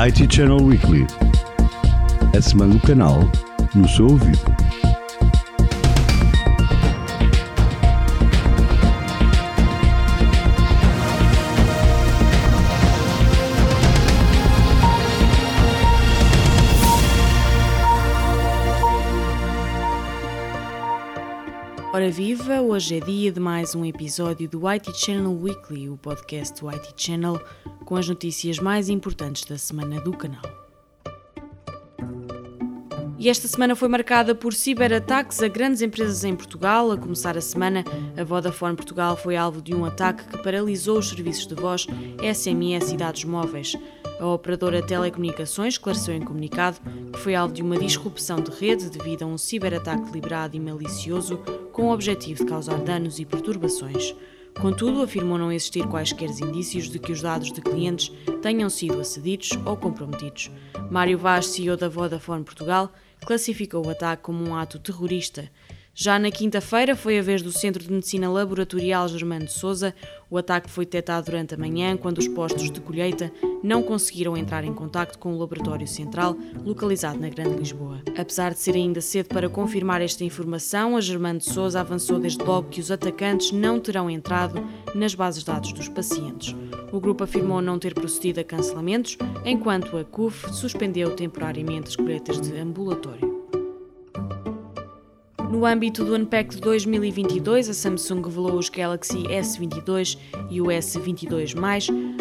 IT Channel Weekly. A semana do canal no seu ouvido. Ora viva, hoje é dia de mais um episódio do IT Channel Weekly, o podcast do IT Channel, com as notícias mais importantes da semana do canal. E esta semana foi marcada por ciberataques a grandes empresas em Portugal. A começar a semana, a Vodafone Portugal foi alvo de um ataque que paralisou os serviços de voz, SMS e dados móveis. A operadora telecomunicações esclareceu em comunicado que foi alvo de uma disrupção de rede devido a um ciberataque deliberado e malicioso com o objetivo de causar danos e perturbações. Contudo, afirmou não existir quaisquer indícios de que os dados de clientes tenham sido acedidos ou comprometidos. Mário Vaz, CEO da Vodafone Portugal, classificou o ataque como um ato terrorista já na quinta-feira foi a vez do Centro de Medicina Laboratorial Germano de Souza. O ataque foi detectado durante a manhã, quando os postos de colheita não conseguiram entrar em contacto com o laboratório central, localizado na Grande Lisboa. Apesar de ser ainda cedo para confirmar esta informação, a Germano de Souza avançou desde logo que os atacantes não terão entrado nas bases de dados dos pacientes. O grupo afirmou não ter procedido a cancelamentos, enquanto a CUF suspendeu temporariamente as colheitas de ambulatório. No âmbito do Unpacked 2022, a Samsung revelou os Galaxy S22 e o S22+,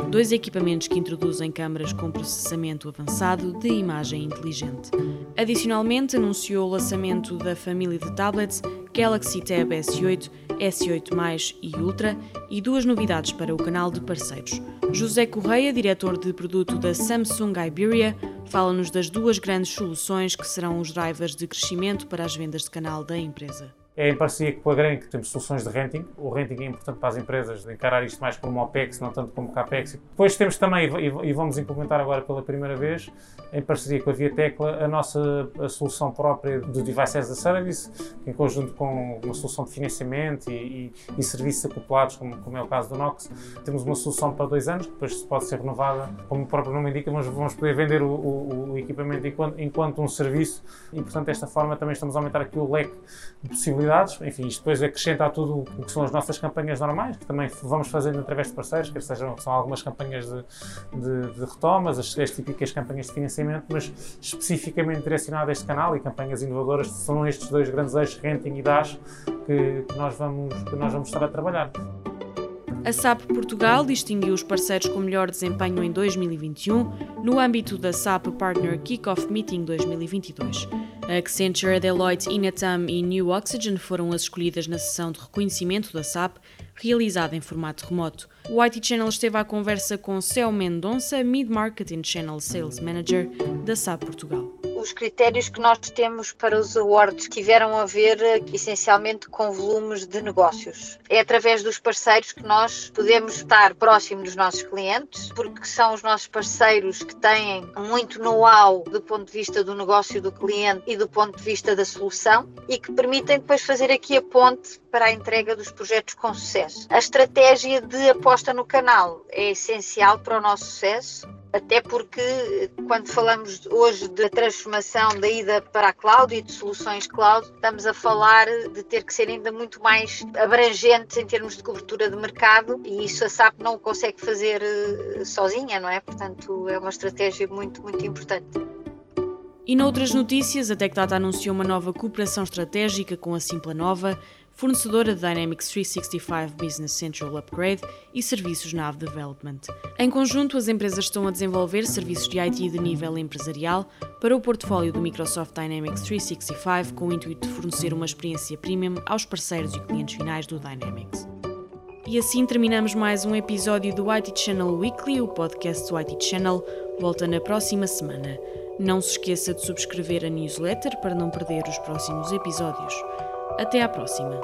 dois equipamentos que introduzem câmaras com processamento avançado de imagem inteligente. Adicionalmente, anunciou o lançamento da família de tablets Galaxy Tab S8, S8+, e Ultra e duas novidades para o canal de parceiros. José Correia, diretor de produto da Samsung Iberia, Fala-nos das duas grandes soluções que serão os drivers de crescimento para as vendas de canal da empresa é em parceria com a Grain que temos soluções de renting. O renting é importante para as empresas encarar isto mais como OPEX, não tanto como CAPEX. Depois temos também, e vamos implementar agora pela primeira vez, em parceria com a Via Tecla, a nossa a solução própria do Device as a Service, em conjunto com uma solução de financiamento e, e, e serviços acoplados, como, como, é o caso do Nox. Temos uma solução para dois anos, que depois pode ser renovada, como o próprio nome indica, mas vamos poder vender o, o, o equipamento enquanto, enquanto um serviço e, portanto, desta forma também estamos a aumentar aqui o leque de possibilidades Enfim, isto depois acrescenta a tudo o que são as nossas campanhas normais, que também vamos fazendo através de parceiros, que sejam são algumas campanhas de, de, de retomas, as, as, típicas campanhas de financiamento, mas especificamente direcionado a este canal e campanhas inovadoras, são estes dois grandes eixos, renting e dash, que, que, nós vamos, que nós vamos estar a trabalhar. A SAP Portugal distinguiu os parceiros com melhor desempenho em 2021 no âmbito da SAP Partner Kickoff Meeting 2022. A Accenture, Deloitte, Inatam e New Oxygen foram as escolhidas na sessão de reconhecimento da SAP, realizada em formato remoto. O IT Channel esteve à conversa com Céu Mendonça, Mid Marketing Channel Sales Manager da SAP Portugal os critérios que nós temos para os awards tiveram a ver essencialmente com volumes de negócios. É através dos parceiros que nós podemos estar próximo dos nossos clientes, porque são os nossos parceiros que têm muito know-how do ponto de vista do negócio do cliente e do ponto de vista da solução e que permitem depois fazer aqui a ponte para a entrega dos projetos com sucesso. A estratégia de aposta no canal é essencial para o nosso sucesso até porque quando falamos hoje da transformação da ida para a cloud e de soluções cloud, estamos a falar de ter que ser ainda muito mais abrangentes em termos de cobertura de mercado e isso a SAP não consegue fazer eh, sozinha, não é? Portanto, é uma estratégia muito, muito importante. E noutras notícias, a TechData anunciou uma nova cooperação estratégica com a Simpla Nova fornecedora de Dynamics 365 Business Central Upgrade e serviços na Nav Development. Em conjunto, as empresas estão a desenvolver serviços de IT de nível empresarial para o portfólio do Microsoft Dynamics 365 com o intuito de fornecer uma experiência premium aos parceiros e clientes finais do Dynamics. E assim terminamos mais um episódio do IT Channel Weekly, o podcast do IT Channel. Volta na próxima semana. Não se esqueça de subscrever a newsletter para não perder os próximos episódios. Até à próxima!